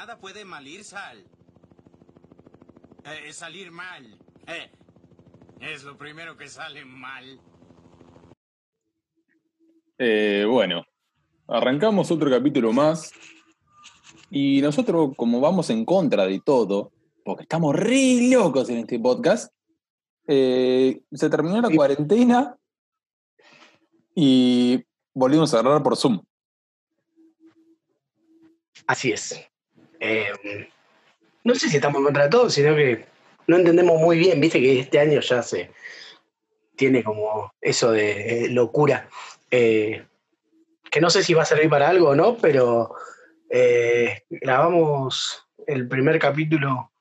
nada puede mal ir, Sal. Eh, salir mal. Eh, es lo primero que sale mal. Eh, bueno, arrancamos otro capítulo más. Y nosotros, como vamos en contra de todo, porque estamos re locos en este podcast, eh, se terminó la cuarentena y volvimos a grabar por Zoom. Así es. Eh, no sé si estamos en contra de todo, sino que no entendemos muy bien, viste que este año ya se tiene como eso de eh, locura. Eh, que no sé si va a servir para algo o no, pero grabamos el primer capítulo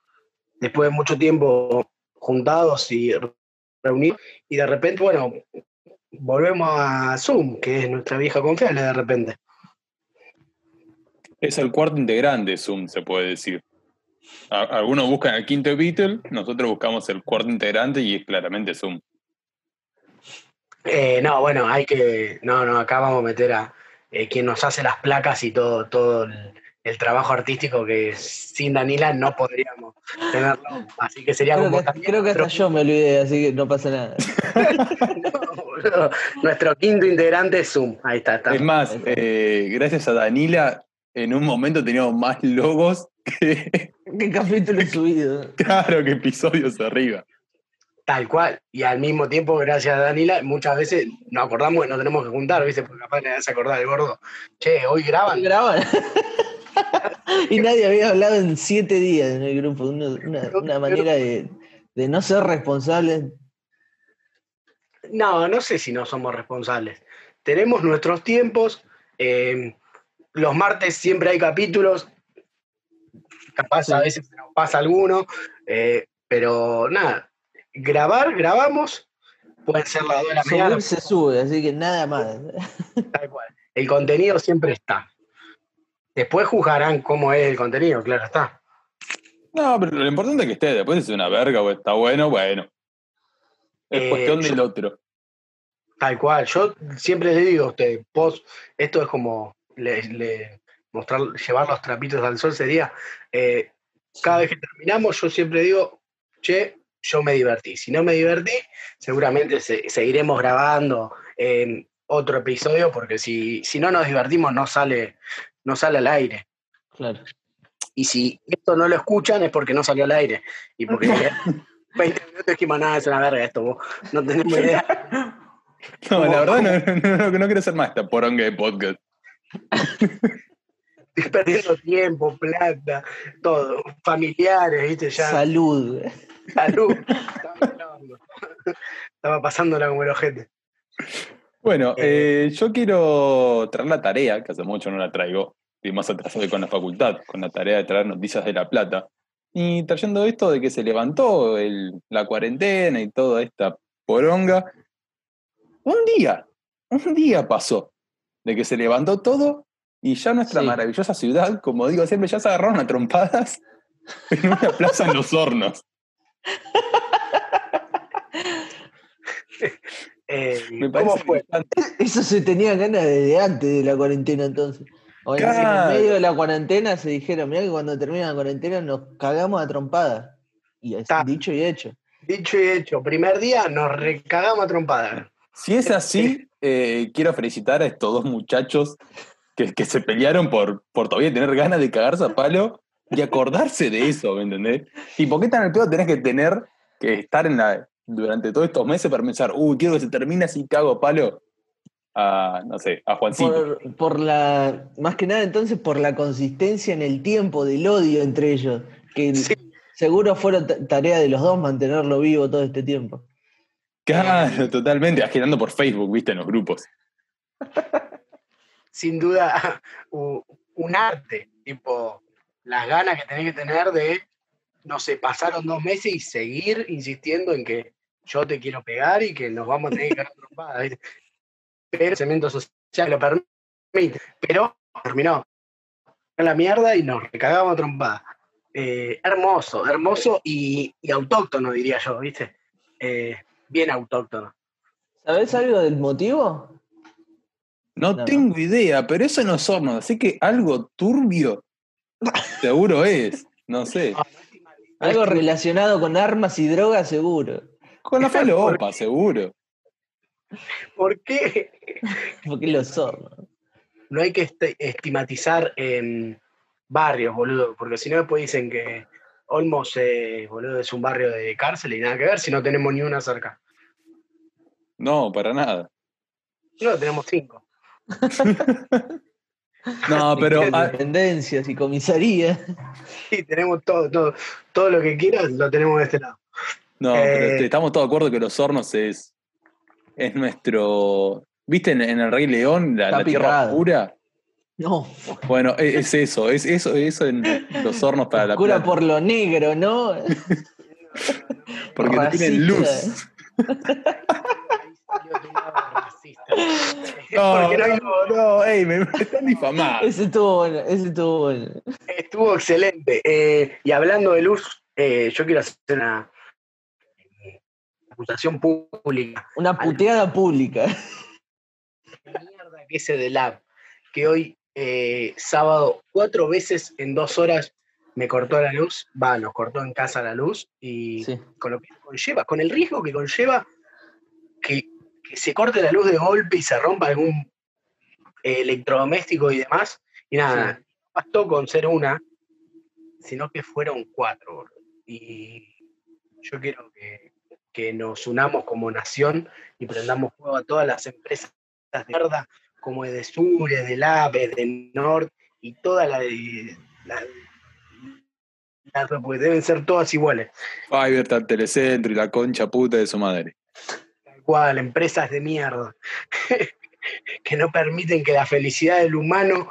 después de mucho tiempo juntados y reunidos, y de repente, bueno, volvemos a Zoom, que es nuestra vieja confiable de repente. Es el cuarto integrante Zoom, se puede decir. Algunos buscan el quinto Beatle, nosotros buscamos el cuarto integrante y es claramente Zoom. Eh, no, bueno, hay que. No, no, acá vamos a meter a eh, quien nos hace las placas y todo, todo el, el trabajo artístico que sin Danila no podríamos tenerlo. Así que sería Creo como que, también creo que hasta yo me olvidé, así que no pasa nada. nuestro quinto integrante es Zoom. Ahí está, está. Es más, eh, gracias a Danila, en un momento teníamos más logos que, ¿Qué capítulo he subido? claro, que episodios arriba. Tal cual. Y al mismo tiempo, gracias a Danila, muchas veces nos acordamos que nos tenemos que juntar, ¿viste? Porque capaz le se acordar el gordo. Che, hoy graban. Graban. y nadie había hablado en siete días en el grupo. Una, una- una manera de, de no ser responsables. No, no sé si no somos responsables. Tenemos nuestros tiempos. eh, los martes siempre hay capítulos. Capaz a veces se nos pasa alguno. eh, pero nada, grabar, grabamos. Pueden ser las 2 de la mañana. Se sube, así que nada más. Tal cual. El contenido siempre está. Después juzgarán cómo es el contenido, claro está. No, pero lo importante es que esté. Después si es una verga o está bueno, bueno. Es Eh, cuestión yo- del otro. Tal cual. Yo siempre les digo a ustedes, vos, esto es como le, le- mostrar, llevar los trapitos al sol sería. eh, cada vez que terminamos, yo siempre digo, che, yo me divertí. Si no me divertí, seguramente se- seguiremos grabando en otro episodio, porque si, si no nos divertimos, no sale, no sale al aire. Claro. Y si esto no lo escuchan, es porque no salió al aire. Y porque 20 minutos dijimos, nada, es una verga esto, vos no tenemos idea. No, la ¿Cómo- verdad no, no, no- no quiero hacer más esta poronga de podcast. Estoy perdiendo tiempo, plata, todo. Familiares, ¿viste? Ya. Salud. Salud. Estaba, pasándola como el ojete. Bueno, Eh, eh, yo quiero traer la tarea, que hace mucho no la traigo, y más atrasado con la facultad, con la tarea de traer noticias de La Plata. Y trayendo esto de que se levantó el- la cuarentena y toda esta poronga, un día, un día pasó de que se levantó todo y ya nuestra Sí. maravillosa ciudad, como digo siempre, ya se agarraron a trompadas en una plaza en los hornos. Eh, Me ¿Cómo fue? Eso se tenía ganas desde antes de la cuarentena entonces. O en, el medio de la cuarentena se dijeron, mira que cuando termine la cuarentena nos cagamos a trompada. Y es dicho y hecho. Dicho y hecho, primer día nos recagamos a trompada. Si es así, eh, quiero felicitar a estos dos muchachos que, que se pelearon por, por todavía tener ganas de cagarse a palo y acordarse de eso, ¿me entendés? ¿Y por qué tan al pedo tenés que tener que estar en la, durante todos estos meses para pensar, uy, quiero que se termine así cago a palo a, no sé, a Juancito? Por, por la, más que nada entonces por la consistencia en el tiempo del odio entre ellos. Que Sí. seguro fueron ta- tarea de los dos mantenerlo vivo todo este tiempo. Claro, totalmente, agitando por Facebook, viste, en los grupos. Sin duda, un arte. Tipo, las ganas que tenés que tener de, no sé, pasaron dos meses y seguir insistiendo en que yo te quiero pegar y que nos vamos a tener que a trompadas. Pero el cemento social lo permite. Pero terminó. La mierda y nos recagamos trompadas. Eh, hermoso, hermoso y, y autóctono, diría yo, ¿viste? Eh, bien autóctono. ¿Sabés algo del motivo? No, No, no. tengo idea, pero eso no es horno, así que algo turbio Seguro es. No sé. Algo relacionado con armas y drogas, seguro. Con la falopa, seguro. ¿Por qué Porque los hornos. no hay que estigmatizar en barrios, boludo? Porque si no después dicen que Olmos, eh, boludo, es un barrio de cárcel y nada que ver si no tenemos ni una cerca. No, para nada. No, tenemos cinco. No, pero Dependencias y comisaría. Sí, tenemos todo, todo, todo lo que quieras lo tenemos de este lado. no, pero Eh. este, estamos todos de acuerdo que los hornos es, es nuestro. ¿Viste en, en el Rey León, la, la tierra oscura? No, Bueno, e- es, eso, es eso, eso en los hornos para la cura plata, por lo negro, ¿no? porque no tienen luz. Ahí salió tu lado racista. No, Porque no no, no, ey, me, me están difamando. Ese estuvo bueno, ese estuvo bueno. Estuvo excelente. Eh, y hablando de luz, eh, yo quiero hacer una acusación pública. Una puteada pública. ¿Qué mierda que ese de Lab? Que hoy, eh, sábado, cuatro veces en dos horas me cortó la luz. Va, nos cortó en casa la luz y Sí. con lo que conlleva, con el riesgo que conlleva que, que se corte la luz de golpe y se rompa algún eh, electrodoméstico y demás. Y nada, Sí. no bastó con ser una, sino que fueron cuatro. Y yo quiero que, que nos unamos como nación y prendamos fuego a todas las empresas de mierda, como Edesur, Edelab, Edenord y todas las de. la- las- porque deben ser todas iguales. Fiverr, está el Telecentro y la concha puta de su madre. Tal cual, empresas de mierda. que no permiten que la felicidad del humano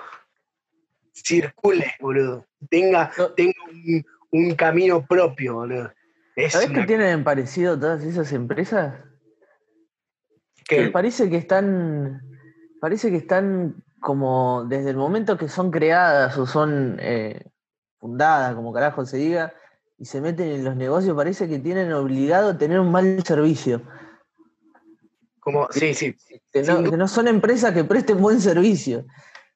circule, boludo. Tenga, No. tenga un, un camino propio, boludo. Es ¿Sabés una- qué tienen parecido todas esas empresas? Que parece que están. Parece que están como desde el momento que son creadas o son eh, fundadas, como carajo se diga, y se meten en los negocios, parece que tienen obligado a tener un mal servicio. como, sí, sí. Que no, que no son empresas que presten buen servicio.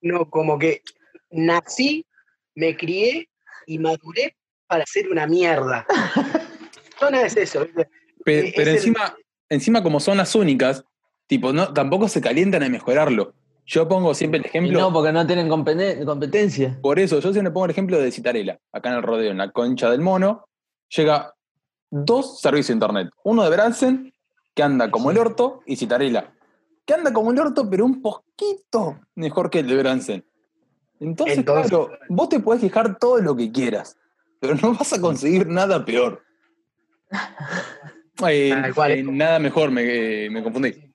No, como que nací, me crié y maduré para ser una mierda. Zona es eso, pero el- encima, encima, como son las únicas, tipo, no, tampoco se calientan a mejorarlo. Yo pongo siempre el Y ejemplo. no, porque no tienen competen- competencia. Por eso, yo siempre pongo el ejemplo de Citarela, acá en el rodeo, en la concha del mono, llega dos servicios de internet. Uno de Bransen, que anda como el orto, y Citarela, que anda como el orto, pero un poquito mejor que el de Bransen. Entonces, Entonces- claro, vos te podés quejar todo lo que quieras, pero no vas a conseguir nada peor. Eh, eh, nada mejor, me, me confundí.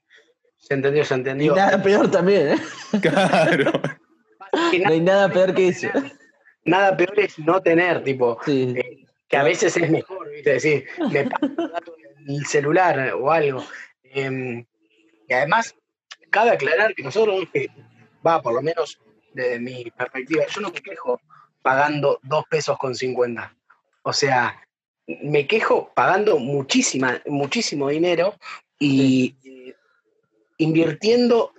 Se entendió, se Y entendió. nada peor también, ¿eh? Claro. No hay nada peor que eso. Nada peor es no tener, tipo, Sí. eh, que a veces es mejor, ¿viste? Decir, me paso un rato en el celular o algo. Em, y además, cabe aclarar que nosotros, que va, por lo menos desde mi perspectiva, yo no me quejo pagando dos pesos con 50. O sea, me quejo pagando muchísima, muchísimo dinero y invirtiendo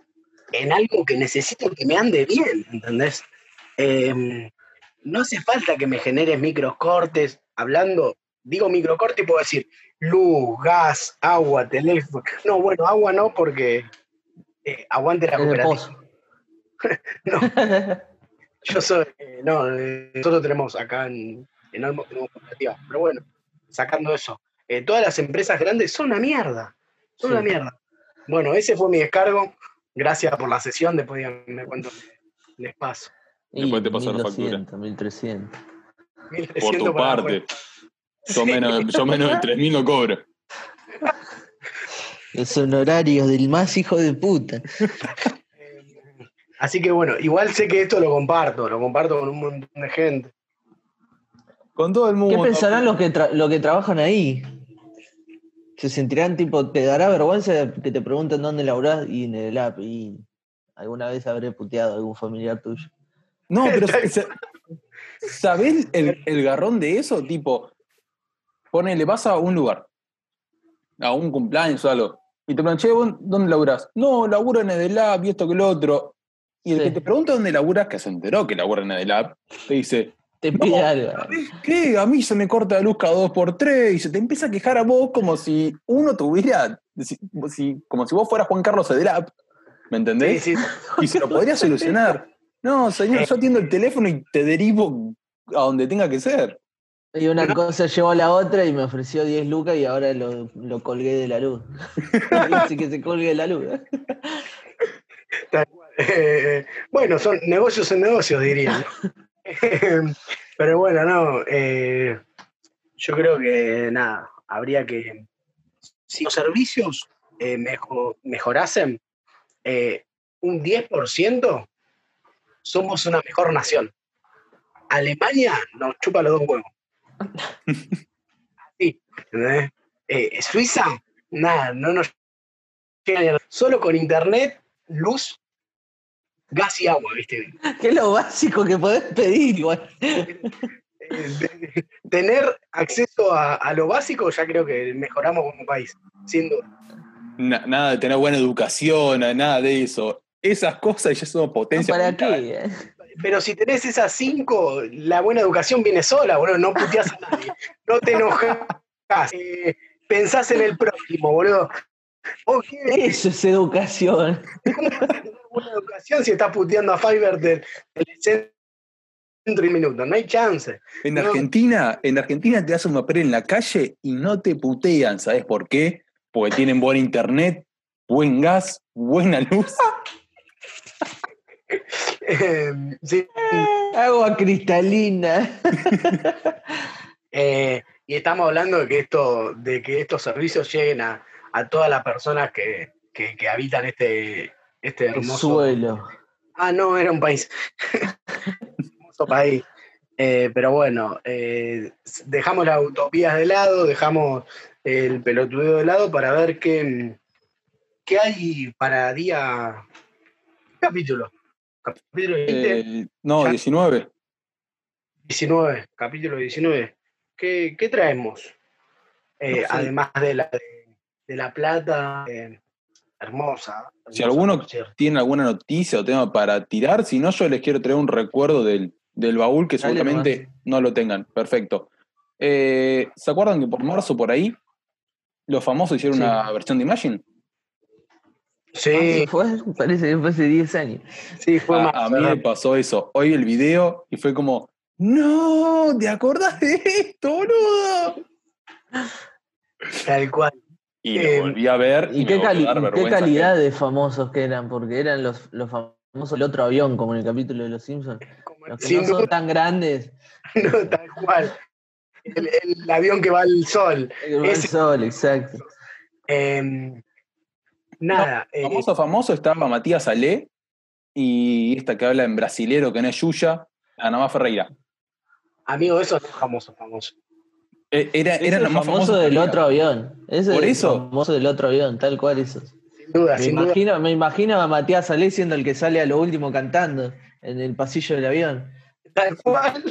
en algo que necesito que me ande bien, ¿entendés? Em, no hace falta que me generes microcortes, hablando, digo microcorte y puedo decir luz, gas, agua, teléfono. No, bueno, agua no, porque eh, aguante la cooperativa. No, yo soy, eh, no, nosotros tenemos acá en, en Olmo tenemos cooperativa. Pero bueno, sacando eso, eh, todas las empresas grandes son una mierda, son Sí. una mierda. Bueno, ese fue mi descargo. Gracias por la sesión, después ya me cuento les paso. Y Después te paso la factura. 1200, 1300. Por 1300 tu para parte. Yo menos, yo menos de 3.000 no cobro. Los honorarios del más hijo de puta. Así que bueno, igual sé que esto lo comparto, lo comparto con un montón de gente. Con todo el mundo. ¿Qué pensarán los que, tra- los que trabajan ahí? Se sentirán tipo, te dará vergüenza que te pregunten dónde laburás y en el app. Y alguna vez habré puteado a algún familiar tuyo. No, pero sa- ¿sabés el, el garrón de eso? Tipo, ponele, vas a un lugar, a un cumpleaños o algo, y te preguntan, che, ¿vos ¿dónde laburás? No, laburo en Edelab y esto que lo otro. Y el Sí. que te pregunta dónde laburas, que se enteró que labura en Edelab, te dice, te pide algo. ¿Sabés qué? A mí se me corta la luz cada dos por tres y se te empieza a quejar a vos como si uno tuviera, si- como si vos fueras Juan Carlos Edelap, ¿me entendés? Sí, sí. Y se lo podría solucionar. No, señor, yo atiendo el teléfono y te derivo a donde tenga que ser. Y una cosa llevó a la otra y me ofreció 10 lucas y ahora lo, lo colgué de la luz. Así que se colgue de la luz. ¿eh? Eh, bueno, son negocios en negocios, diría. ¿no? Pero bueno, no. eh, yo creo que nada, habría que. Si los servicios eh, mejo- mejorasen eh, un 10%, somos una mejor nación. Alemania nos chupa los dos huevos. Sí. Eh, Suiza, nada, no nos llega ni a- Solo con internet, luz, gas y agua, ¿viste? Que es lo básico que podés pedir igual. Tener acceso a, a lo básico ya creo que mejoramos como país, sin duda. Na- nada de tener buena educación, nada de eso. Esas cosas ya son potencia. ¿Para qué? eh? Pero si tenés esas cinco, la buena educación viene sola, boludo, no puteás a nadie, no te enojas, eh, pensás en el prójimo, boludo. ¿Vos qué- Eso es educación. ¿Cómo vas a tener buena educación si estás puteando a Fiverr del, del centro y minuto? No hay chance. En No. Argentina, en Argentina te hacen un papel en la calle y no te putean, ¿sabes por qué? Porque tienen buen internet, buen gas, buena luz. Eh, sí, Agua cristalina. Eh, y estamos hablando de que esto, de que estos servicios lleguen a, a todas las personas que, que- que habitan este, este El hermoso. suelo. Ah, no, era un país. hermoso país. Eh, pero bueno, eh, dejamos las utopías de lado, dejamos el pelotudeo de lado para ver qué, qué hay para día. Capítulo. Capítulo 20. Eh, no, Ya. 19. 19, capítulo 19. ¿Qué, qué traemos? Además de la, de, de la plata hermosa. Si alguno tiene alguna noticia o tema para tirar, si no, yo les quiero traer un recuerdo del, del baúl que Dale seguramente no lo tengan. Perfecto. Eh, ¿Se acuerdan que por marzo, por ahí, los famosos hicieron Sí. una versión de Imagine? Sí, Ah, Fue, parece que fue hace 10 años. sí, fue A, más. a mí me pasó eso. Hoy el video y fue como, no, ¿te acordás de esto, boludo? Tal cual. Y Eh, lo volví a ver y, ¿Y me qué, cali- calidad de famosos que eran? Porque eran los, los famosos del otro avión, como en el capítulo de Los Simpsons. Como- Los que no son tan grandes. no, tal cual. El, el avión que va al sol. El sol, exacto. Eh, nada. eh, Famoso, famoso estaba Matías Ale y esta que habla en brasilero que no es Yuya, Ana Más Ferreira. amigo, eso no es famoso, famoso. Eh, Era, es los el más famoso del otro avión. Ese Por es el eso. famoso del otro avión, tal cual eso. Sin duda, Me sin duda. imagino, me imagino a Matías Salé siendo el que sale a lo último cantando en el pasillo del avión. Tal cual.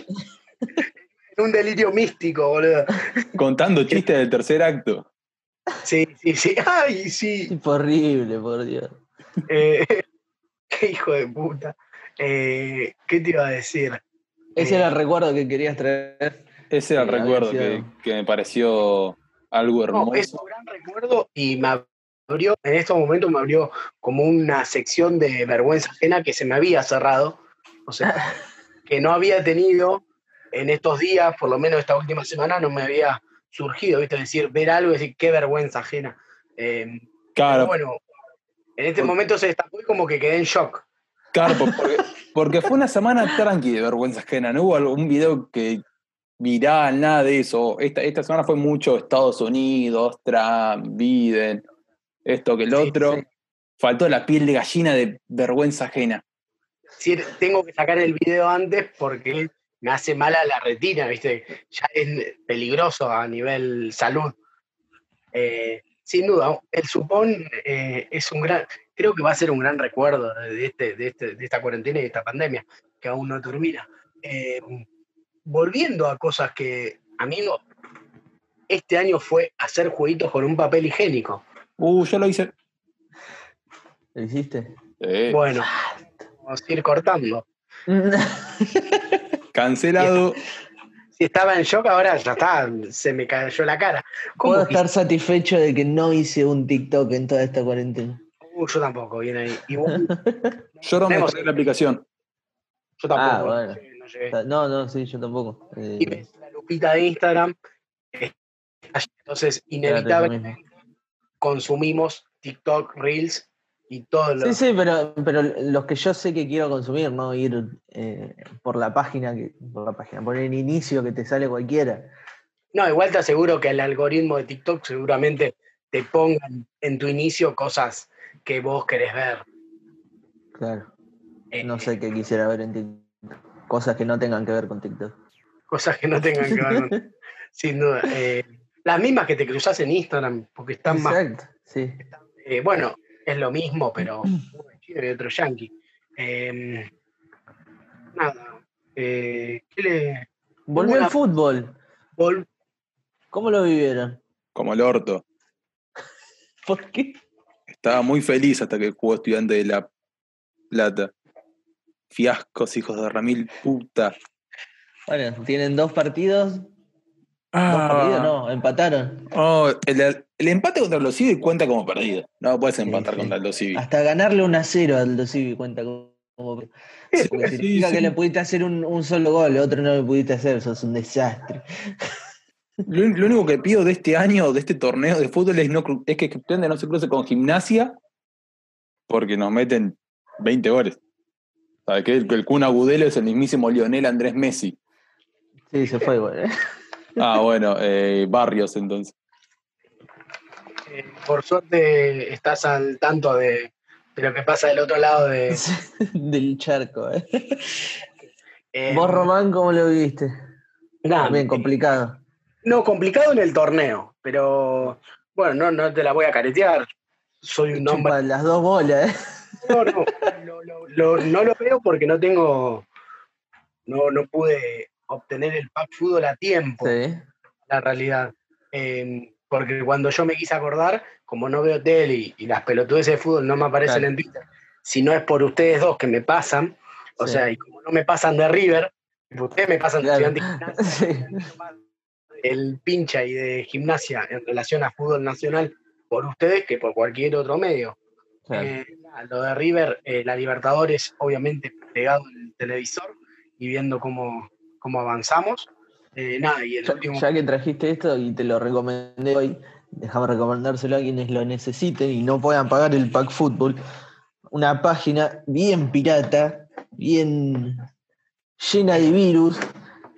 en un delirio místico, boludo. Contando chistes del tercer acto. Sí, sí, sí. Ay, sí. Horrible, por Dios. Eh, qué hijo de puta. Eh, ¿Qué te iba a decir? Ese Eh, era el recuerdo que querías traer. Ese era el recuerdo que, que me pareció algo No, hermoso. es un gran recuerdo y me abrió, en estos momentos me abrió como una sección de vergüenza ajena que se me había cerrado. O sea, que no había tenido en estos días, por lo menos esta última semana, no me había surgido, ¿viste? Decir, ver algo y decir, qué vergüenza ajena. Eh, Claro, pero bueno, en este momento se destapó y como que quedé en shock. claro, por- porque, porque fue una semana tranqui de vergüenza ajena. No hubo algún video que viral, nada de eso. Esta, esta semana fue mucho Estados Unidos, Trump, Biden, esto que el otro. sí. Faltó la piel de gallina de vergüenza ajena. Sí, tengo que sacar el video antes porque me hace mal a la retina, ¿viste? Ya es peligroso a nivel salud. Eh, sin duda, el supón eh, es un gran, creo que va a ser un gran recuerdo de, este, de, este- de esta cuarentena y de esta pandemia, que aún no termina. Eh, volviendo a cosas que a mí no, este año fue hacer jueguitos con un papel higiénico. Uh, yo lo hice. ¿Lo hiciste? Eh, Bueno, vamos a ir cortando. Cancelado. Si estaba en shock, ahora ya está, se me cayó la cara. ¿Cómo Puedo que- estar satisfecho de que no hice un TikTok en toda esta cuarentena. Uh, yo tampoco, viene ahí. Y vos, Yo no me la aplicación. yo tampoco. Ah, bueno. No llegué, no sí, yo tampoco. Eh, Y ves la lupita de Instagram. eh, Entonces, inevitablemente consumimos TikTok, Reels y todo lo Sí, sí, pero, pero los que yo sé que quiero consumir, no ir eh, por la página, que, por la página, por el inicio que te sale cualquiera. No, igual te aseguro que el algoritmo de TikTok seguramente te ponga en tu inicio cosas que vos querés ver. Claro. Eh, No sé qué quisiera ver en TikTok. Cosas que no tengan que ver con TikTok. Cosas que no tengan que ver con. sin duda. eh, las mismas que te cruzas en Instagram, porque están más. Exacto, sí. eh, bueno, es lo mismo, pero uno es chino y otro yankee. Eh, nada. eh, ¿Qué le. Volvió el fútbol. vol- ¿Cómo lo vivieron? Como el orto. ¿Por qué? Estaba muy feliz hasta que jugó estudiante de La Plata. Fiascos, hijos de Ramil, puta. Bueno, tienen dos partidos. Dos Ah. partidos, no, empataron. Oh, el, el empate contra los Civi cuenta como perdido. No puedes empatar sí. contra los Civi. Hasta ganarle un a 0 al Dosivi cuenta como. Porque Sí, significa sí. que le pudiste hacer un, un solo gol, el otro no le pudiste hacer, sos un desastre. Lo, lo único que pido de este año, de este torneo de fútbol, es, no, cru- es que no se cruce con gimnasia porque nos meten 20 goles. ¿Sabes qué? El, el Kun Agudelo es el mismísimo Lionel Andrés Messi. Sí, se fue, güey. Ah, bueno, eh, Barrios entonces. eh, por suerte estás al tanto de, de lo que pasa del otro lado de. Del charco, ¿eh? eh, Vos, Román, ¿cómo lo viviste? nada, También complicado. No, complicado en el torneo, pero bueno, no, no te la voy a caretear. Soy un hombre. Chupa las dos bolas, ¿eh? No, no, lo, lo- lo- no lo veo porque no tengo. No, no pude obtener el pack fútbol a tiempo, Sí. la realidad. Eh, porque cuando yo me quise acordar, como no veo tele y, y las pelotudeces de fútbol no me aparecen Claro. en Twitter, si no es por ustedes dos que me pasan, o Sí. sea, y como no me pasan de River, ustedes me pasan de Claro. Y Gimnasia, Sí. el pincha y de gimnasia en relación a fútbol nacional por ustedes que por cualquier otro medio. Claro. Eh, nada, lo de River, eh, la Libertadores, obviamente pegado al televisor y viendo cómo, cómo avanzamos. Eh, nada, y el Ya, último. ya que trajiste esto y te lo recomendé hoy, déjame recomendárselo a quienes lo necesiten y no puedan pagar el pack fútbol. Una página bien pirata, bien llena de virus,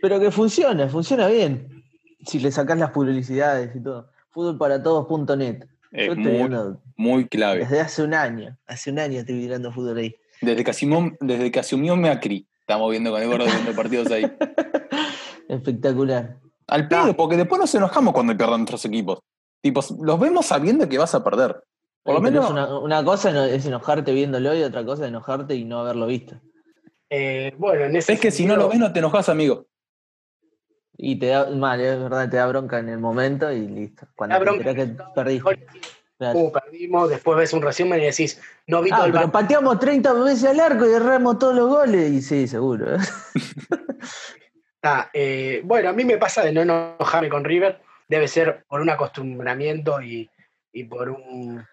pero que funciona, funciona bien. Si le sacás las publicidades y todo. Fútbolparatodos.net. Es estoy muy, clave. desde hace un año. Hace un año estoy mirando fútbol ahí. Desde que asumió, desde que asumió Macri, estamos viendo con el gordo viendo partidos ahí. Espectacular. Al pedo, porque después nos enojamos cuando pierdan nuestros equipos. Tipo, los vemos sabiendo que vas a perder. Por lo menos. una, una cosa es enojarte viéndolo y otra cosa es enojarte y no haberlo visto. eh, bueno, en ese Es que si no lo ves, no te enojas, amigo. Y te da, mal, es verdad, te da bronca en el momento y listo. Cuando te bronca que perdiste. Claro. ¿Cómo perdimos? Después ves un resumen y decís, no vi todo Ah, el pero pateamos 30 veces al arco y erramos todos los goles. Y sí, seguro. ¿eh? Ah, eh, bueno, a mí me pasa de no enojarme con River. Debe ser por un acostumbramiento y, y por un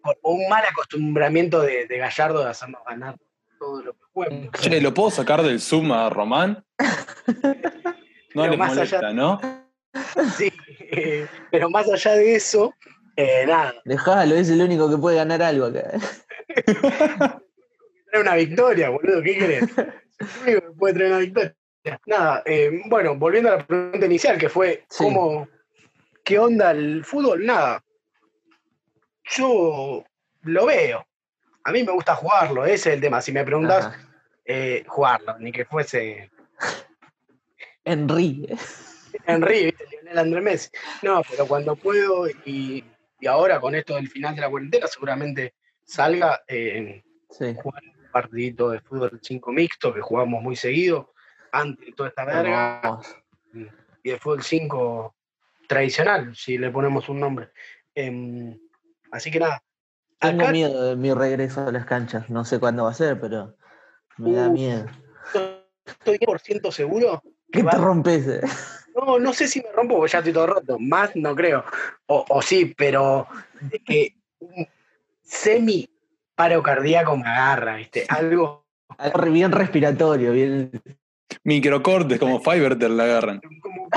por un mal acostumbramiento de, de Gallardo de hacernos ganar todo lo que juega. Che, ¿lo puedo sacar del Zoom a Román? No le más molesta, allá- ¿no? Sí, eh, pero más allá de eso, eh, nada, Dejalo, es el único que puede ganar algo acá. trae una victoria, boludo, ¿qué querés? Es el único que puede traer una victoria. Nada, eh, bueno, volviendo a la pregunta inicial, que fue, Sí. ¿cómo, ¿qué onda el fútbol? Nada, yo lo veo. A mí me gusta jugarlo, ese es el tema. Si me preguntás, Ajá. eh, jugarlo, ni que fuese Henry. Henry, ¿viste? Lionel Andrés Messi. No, pero cuando puedo y, y ahora con esto del final de la cuarentena seguramente salga eh, Sí. jugar un partidito de fútbol 5 mixto que jugamos muy seguido antes de toda esta verga y de fútbol 5 tradicional, si le ponemos un nombre. Em, así que nada. Tengo miedo de mi regreso a las canchas. No sé cuándo va a ser, pero me da miedo. estoy 100% seguro ¿Qué te rompes? eh? No, no sé si me rompo porque ya estoy todo roto. Más no creo. O, o sí, pero de que un semi paro cardíaco me agarra, ¿viste? Algo Algo bien respiratorio, bien. Microcortes como Fiverr la agarran. como.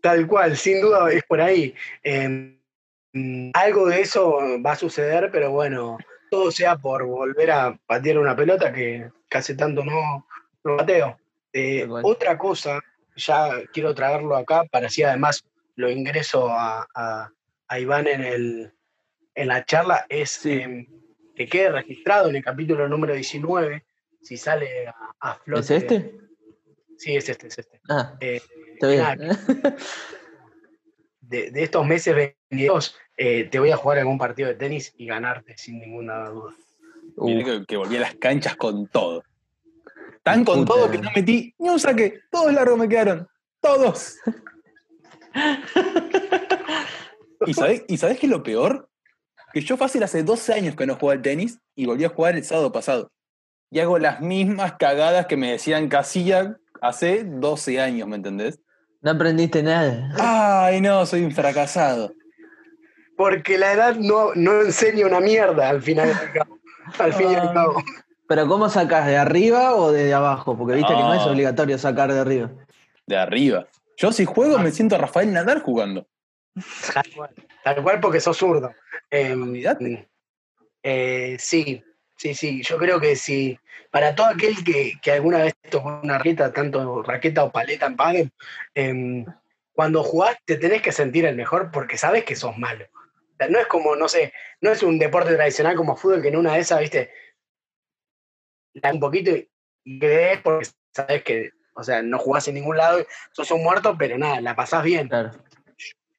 Tal cual, sin duda es por ahí. Eh, mm, algo de eso va a suceder, pero bueno, todo sea por volver a patear una pelota que, que hace tanto no, no pateo. Eh, otra cosa, ya quiero traerlo acá para así además lo ingreso a, a- a Iván en, el, en la charla, es Sí. em, que quede registrado en el capítulo número 19, si sale a, a flote. ¿Es este? Sí, es este, es este. Ah, Eh, está bien. de, de estos meses venideros, eh, te voy a jugar algún partido de tenis y ganarte, sin ninguna duda. Mirá que, que volví a las canchas con todo. Tan con Puta. todo que no metí ni un saque. Todos largos me quedaron. Todos. ¿Y sabés, ¿Y sabés qué es lo peor? Que yo fácil hace 12 años que no juego al tenis y volví a jugar el sábado pasado. Y hago las mismas cagadas que me decían Casilla hace 12 años, ¿me entendés? no aprendiste nada. Ay, no, soy un fracasado. Porque la edad no, no enseña una mierda al final al fin y al cabo. Pero ¿cómo sacas? ¿De arriba o de abajo? Porque viste que no es No. obligatorio sacar de arriba. De arriba. Yo si juego me siento Rafael Nadal jugando. Tal cual, tal cual porque sos zurdo. Eh, eh, sí, sí, sí. Yo creo que sí. Para todo aquel que, que alguna vez tocó una raqueta, tanto raqueta o paleta en pádel, eh, cuando jugás te tenés que sentir el mejor porque sabes que sos malo. No es como, no sé, no es un deporte tradicional como fútbol que en una de esas, viste, la un poquito y- crees porque sabes que, o sea, no jugás en ningún lado, sos un muerto, pero nada, la pasás bien Claro.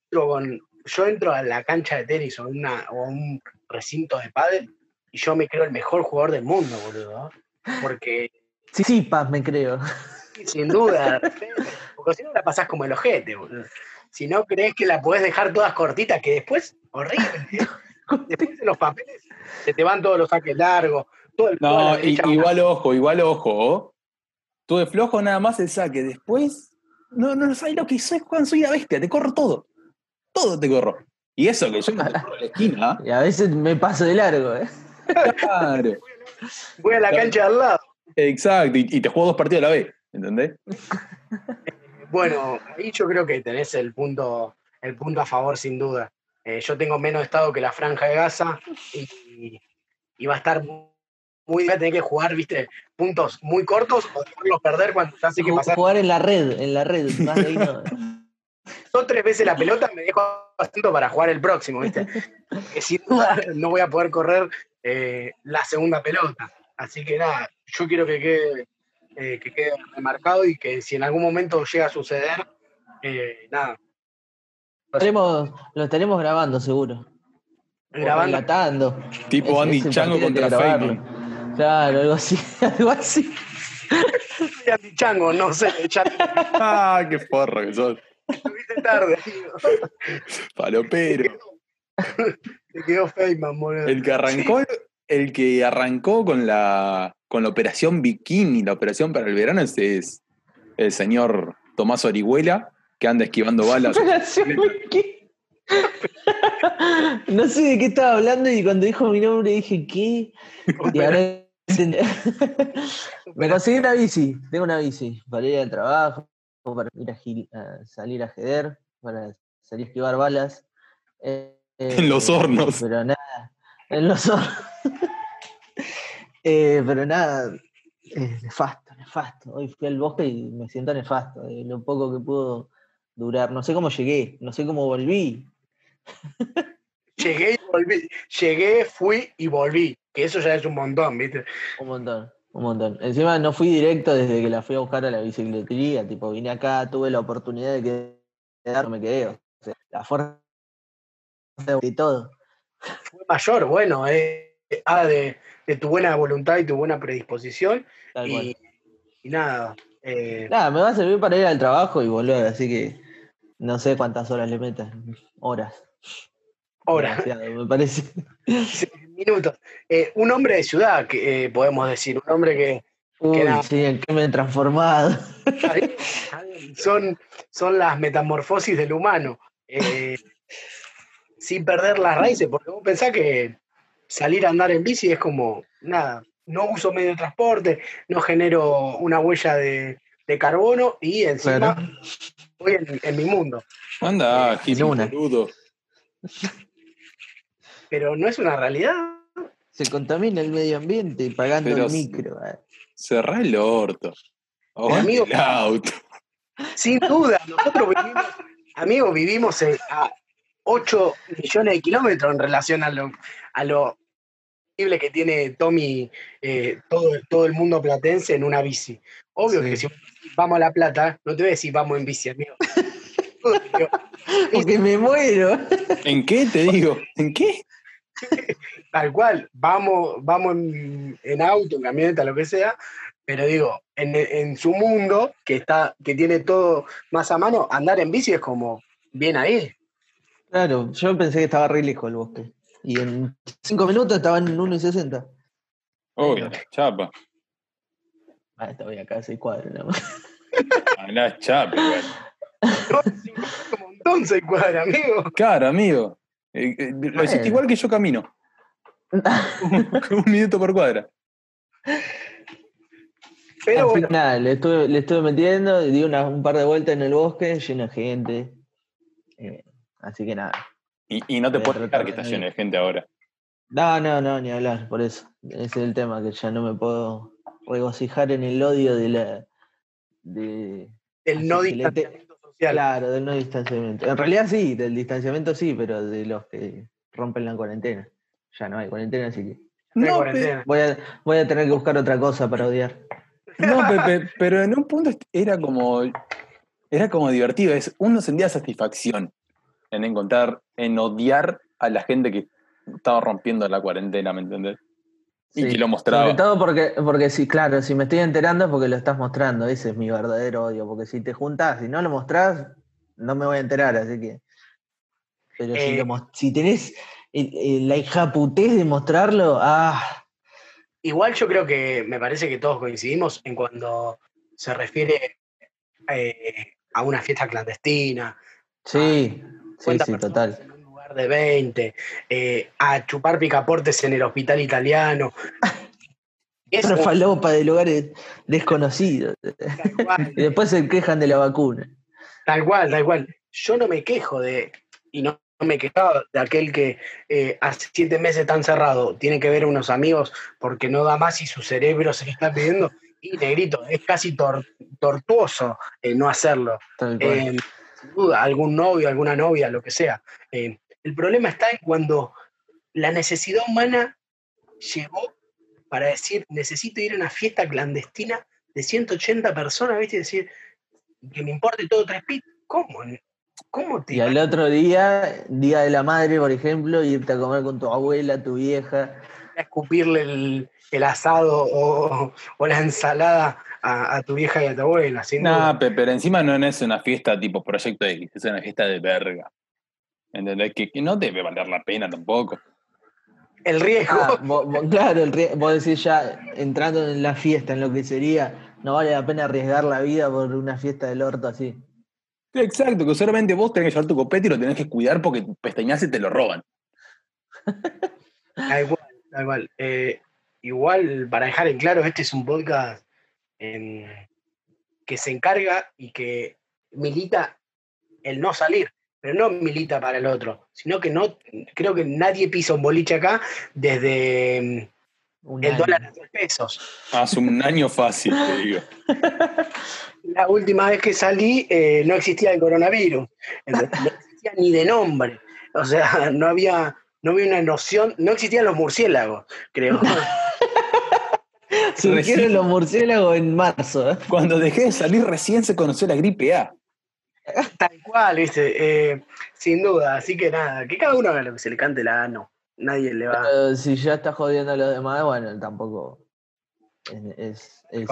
entro con- yo entro a la cancha de tenis o, una, o a un recinto de pádel y yo me creo el mejor jugador del mundo, boludo. Porque, Sí, sí, paz, me creo. sin duda, porque si no la pasás como el ojete, boludo. Si no crees que la podés dejar todas cortitas, que después, horrible. ¿eh? Después de los papeles, se te van todos los saques largos, todo el No, va- igual ojo, igual ojo. ¿oh? Tuve flojo nada más el saque. Después, no, no sabes lo que soy, Juan, soy la bestia, te corro todo. Todo te corro. Y eso que yo no te corro la esquina. Y a veces me paso de largo, ¿eh? Claro. Voy a la cancha de al lado. Exacto. Y, y te juego dos partidos a la vez. ¿Entendés? Bueno, ahí yo creo que tenés el punto, el punto a favor, sin duda. Eh, yo tengo menos estado que la franja de Gaza y, y va a estar muy muy voy a tener que jugar, viste, puntos muy cortos o dejarlos perder cuando ya sé que pasar Jugar en la red, en la red. Más de ahí no. dos tres veces la pelota, me dejo asiento para jugar el próximo, viste. Que sin duda no voy a poder correr eh, la segunda pelota. Así que nada, yo quiero que quede, eh, que quede remarcado y que si en algún momento llega a suceder, eh, nada, Lo estaremos, lo estaremos grabando seguro. Grabando. relatando. Tipo Andy Chango contra. Feynman. Claro, algo así, algo así. Soy antichango, no sé, Ah, qué forro que sos. viste tarde, tío. Palopero. Te quedó Feynman, boludo. El que arrancó, el que arrancó con la con la operación Bikini, la operación para el verano, ese es el señor Tomás Orihuela, que anda esquivando balas. Operación Wiki. No sé de qué estaba hablando y cuando dijo mi nombre dije, ¿qué? Y ahora. Me conseguí una bici, tengo una bici para ir al trabajo, para ir a, gil- a salir a jeder, para salir a esquivar balas. Eh, En los eh, hornos. Pero nada, en los hornos. Eh, pero nada, eh, nefasto, nefasto. Hoy fui al bosque y me siento nefasto, de lo poco que pudo durar. No sé cómo llegué, no sé cómo volví. Llegué y volví. Llegué, fui y volví. Que eso ya es un montón, ¿viste? Un montón, un montón. Encima no fui directo desde que la fui a buscar a la bicicletería, tipo, vine acá, tuve la oportunidad de quedar, me quedé. O sea, la fuerza de todo. Fue mayor, bueno, eh, ah, de, de tu buena voluntad y tu buena predisposición. Tal cual. Y, y nada. eh, Nada, me va a servir para ir al trabajo y volver, así que no sé cuántas horas le metan. Horas. Demasiado, me parece. sí, minutos. Eh, un hombre de ciudad, que eh, podemos decir, un hombre que Uy, Queda- sí, ¿en qué me he transformado? son, son las metamorfosis del humano. sin perder las raíces, porque vos pensás que salir a andar en bici es como, nada, no uso medio de transporte, no genero una huella de, de carbono y encima Claro. voy en, en mi mundo. Anda, hippie una. boludo. Pero no es una realidad. Se contamina el medio ambiente pagando Pero el micro. eh. Cerrá el orto. Amigo- el auto. Sin duda, nosotros vivimos, amigos, vivimos en- a 8 millones de kilómetros en relación a lo, a lo increíble que tiene Tommy, eh, todo, todo el mundo platense en una bici. Obvio Sí. que si vamos a La Plata, no te voy a decir vamos en bici, amigo. Porque me muero. ¿En qué te digo? ¿En qué? Tal cual, vamos, vamos en, en auto, en camioneta, lo que sea, pero digo, en, en su mundo, que está, que tiene todo más a mano, andar en bici es como bien ahí. Claro, yo pensé que estaba re lejos el bosque. Y en cinco minutos estaba en 1.60. Obvio, chapa. Ah, estaba acá a seis cuadros. nada más. A la chapa. No, un montón se cuadra, amigo. Claro, amigo. Eh, eh, lo hiciste Bueno. igual que yo camino. Un minuto por cuadra. Pero Al bueno, final, le estuve, le estuve metiendo, di una- un par de vueltas en el bosque, lleno de gente. Eh, así que nada. Y, y no te puedes tratar dejar que de está no lleno de gente ahora. No, no, no, ni hablar, por eso. Ese es el tema, que ya no me puedo regocijar en el odio de la. De, el no te- distanciamiento social. claro, del no distanciamiento. En realidad sí, del distanciamiento sí, pero de los que rompen la cuarentena. Ya no hay cuarentena, así que No cuarentena. voy a, voy a tener que buscar otra cosa para odiar. No, Pepe, pero en un punto era como, era como divertido. Es, uno sentía satisfacción en encontrar, en odiar a la gente que estaba rompiendo la cuarentena, ¿me entendés? Y Sí, que lo mostraba. Sobre todo porque, porque sí, claro, si me estoy enterando es porque lo estás mostrando, ese es mi verdadero odio, porque si te juntás y no lo mostrás, no me voy a enterar, así que... Pero si, Eh. lo si tenés el- el- la hijaputez de mostrarlo, ah, Igual yo creo que me parece que todos coincidimos en cuando se refiere eh, a una fiesta clandestina, sí, sí, 50 sí, personas total. en un lugar de 20, eh, a chupar picaportes en el hospital italiano. Eso, falopa de lugares desconocidos. Y después se quejan de la vacuna. Tal cual, tal cual. Yo no me quejo de, y no, no me quejaba de aquel que eh, hace siete meses está encerrado, tiene que ver a unos amigos porque no da más y su cerebro se le está pidiendo. Y negrito, es casi tor- tortuoso eh, no hacerlo. Tal cual. Eh, sin duda, algún novio, alguna novia, lo que sea. Eh, el problema está en cuando la necesidad humana llegó para decir, necesito ir a una fiesta clandestina de 180 personas, ¿viste? Y decir, que me importe todo tres pitos. ¿Cómo? ¿Cómo te Y al otro día, Día de la Madre, por ejemplo, irte a comer con tu abuela, tu vieja. a escupirle el, el asado o, o la ensalada a, a tu vieja y a tu abuela? Sin duda. Nah, pe- pero encima no es una fiesta tipo Proyecto X, es una fiesta de verga. ¿Entendés? Que, que no debe valer la pena tampoco. El riesgo. Ah, claro, el rie- vos decís ya entrando en la fiesta, en lo que sería, no vale la pena arriesgar la vida por una fiesta del orto así. Exacto, que solamente vos tenés que llevar tu copete y lo tenés que cuidar porque pestañas y te lo roban. Tal cual, tal cual. Eh, igual, para dejar en claro, este es un podcast que se encarga y que milita el no salir, pero no milita para el otro, sino que no, creo que nadie pisa un boliche acá desde Un el año. dólar a tres pesos. Hace un año fácil, te digo. La última vez que salí eh, no existía el coronavirus, no existía ni de nombre, o sea, no había, no había una noción, no existían los murciélagos, creo. Surgieron Recién- los murciélagos en marzo. ¿eh? Cuando dejé de salir recién se conoció la gripe A. Tal cual, ¿viste? Eh, sin duda. Así que nada, que cada uno haga lo que se le cante la ano. Nadie le va Pero si ya está jodiendo a los demás, bueno, tampoco es, es, es,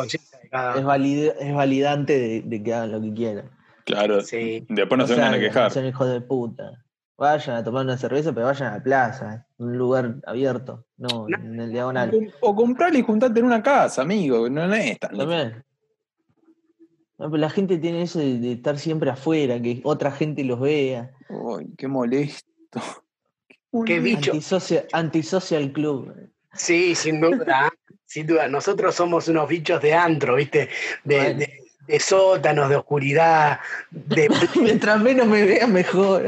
valid- validante de, de que hagan lo que quieran. Claro, Sí. después no se vengan a quejar. Son hijos de puta. Vayan a tomar una cerveza, pero vayan a la plaza, un lugar abierto, no, No. en el O, diagonal. com- o comprarle y juntarte en una casa, amigo. No, no es tan. También. No, pero la gente tiene eso de, de estar siempre afuera, que otra gente los vea. Uy, qué molesto. Qué bicho. Antisocial, antisocial club. Sí, sin duda, sin duda. Nosotros somos unos bichos de antro, ¿viste? De, Bueno. de- de sótanos, de oscuridad, de Mientras menos me vean, mejor.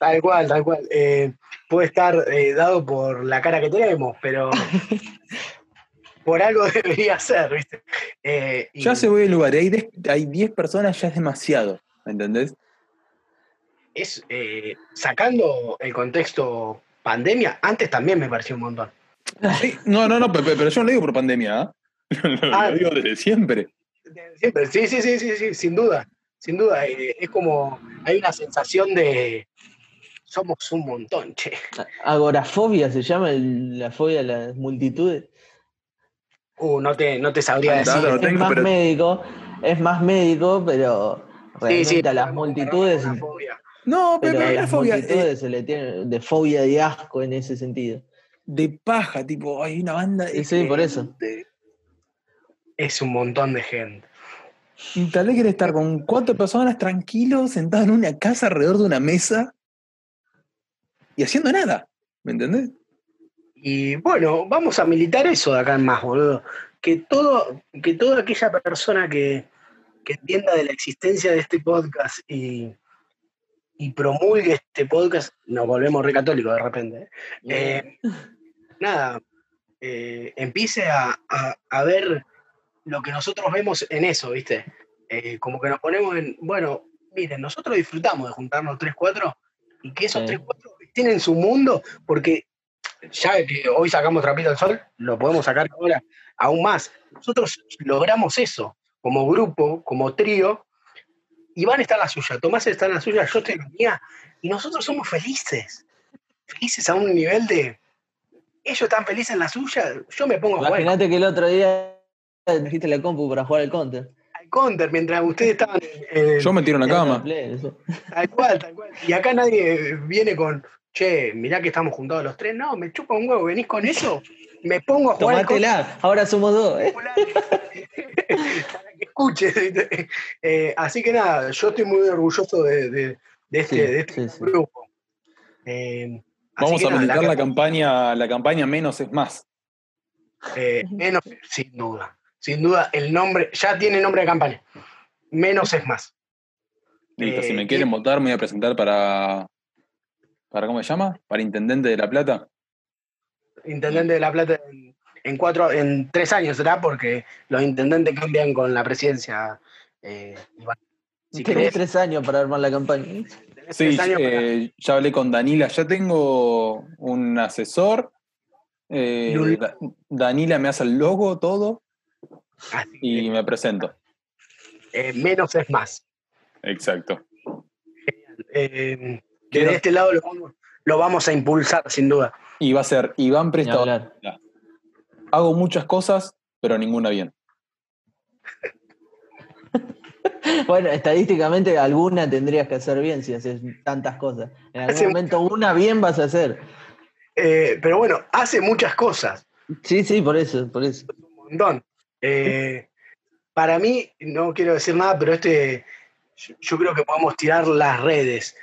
Tal cual, tal cual. Eh, puede estar eh, dado por la cara que tenemos, pero por algo debería ser, ¿viste? Eh, y Ya se voy al lugar. Hay 10 hay 10 personas, ya es demasiado. ¿Me entendés? es sacando el contexto pandemia, antes también me pareció un montón. Sí, no, no, no, pero, pero yo no lo digo por pandemia, ¿ah? Lo, Ah. lo digo desde siempre. Siempre, sí, sí, sí, sí, sí, sin duda, sin duda. eh, es como, hay una sensación de somos un montón, che. Agorafobia se llama el- la fobia a las multitudes. Uh, no te, no te sabría decir. es tengo, más pero- médico, es más médico, pero Sí, sí, realmente a las multitudes, fobia. No, pero, pero a la las fobia eh, multitudes se le tiene de fobia y asco en ese sentido. de paja, tipo, hay una banda de Sí, sí, por eso. Es un montón de gente. Y tal vez querés estar con cuatro personas tranquilos, sentados en una casa alrededor de una mesa y haciendo nada, ¿me entendés? Y bueno, vamos a militar eso de acá en más, boludo. Que, todo, que toda aquella persona que, que entienda de la existencia de este podcast y, y promulgue este podcast, nos volvemos recatólicos de repente. ¿eh? Eh, nada, eh, empiece a, a, a, ver lo que nosotros vemos en eso, ¿viste? como que nos ponemos en, bueno, miren, nosotros disfrutamos de juntarnos 3-4 y que esos 3-4 tienen su mundo, porque ya que hoy sacamos trapito al sol, lo podemos sacar ahora aún más. Nosotros logramos eso como grupo, como trío, Iván está en la suya, Tomás está en la suya, yo estoy en la mía, y nosotros somos felices. Felices a un nivel de. Ellos están felices en la suya, yo me pongo a jugar Imagínate que el otro día dijiste la compu para jugar al counter. al counter mientras ustedes estaban en, en- Yo me tiro en la cama. Tal cual, tal cual. Y acá nadie viene con, che, mirá que estamos juntados los tres. No, me chupa un huevo, venís con eso, me pongo a jugar. Tomátela, ahora somos dos, ¿eh? para que escuche. ¿viste? Eh, así que nada, yo estoy muy orgulloso de, de- de este, Sí, de este sí, sí. grupo. Eh, Vamos a nada, militar la campaña, la campaña menos es más. eh, menos, sin duda. Sin duda, el nombre, ya tiene nombre de campaña. Menos es más. Listo, si Eh, me quieren votar, me voy a presentar para. ¿Para cómo se llama? Para intendente de La Plata. Intendente de La Plata en, en cuatro, en tres años será, porque los intendentes cambian con la presidencia. Eh, Iván. Si Tenés querés, tres años para armar la campaña. Sí, para- eh, ya hablé con Danila, ya tengo un asesor. eh. Da- Danila me hace el logo, todo, así y que, me presento. eh, menos es más. Exacto. Eh, que de este lado lo, vamos- lo vamos a impulsar, sin duda. Y va a ser Iván Ni Prestado. hablar. Hago muchas cosas, pero ninguna bien. Bueno, estadísticamente alguna tendrías que hacer bien si haces tantas cosas. En algún Hace- momento una bien vas a hacer. Eh, pero bueno, hace muchas cosas, Sí, sí, por eso, por eso. un montón. Eh, para mí, no quiero decir nada, pero este, yo, yo creo que podemos tirar las redes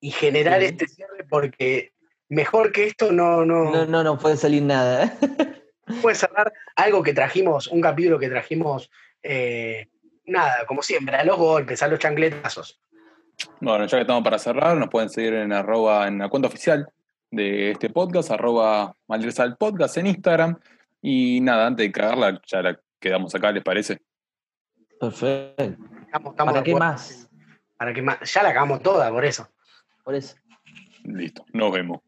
y generar Sí. este cierre porque mejor que esto no, no, No, no, no puede salir nada. ¿eh? puede cerrar algo que trajimos, un capítulo que trajimos, eh, nada, como siempre, a los golpes, a los chancletazos. Bueno, ya que estamos para cerrar, nos pueden seguir en arroba, en la cuenta oficial de este podcast, arroba Maldresal Podcast en Instagram. Y nada, antes de cagarla, ya la quedamos acá, ¿les parece? Perfecto. Estamos, estamos ¿Para qué acuerdo. más? ¿Para qué más? Ya la hagamos toda, por eso. Listo, nos vemos.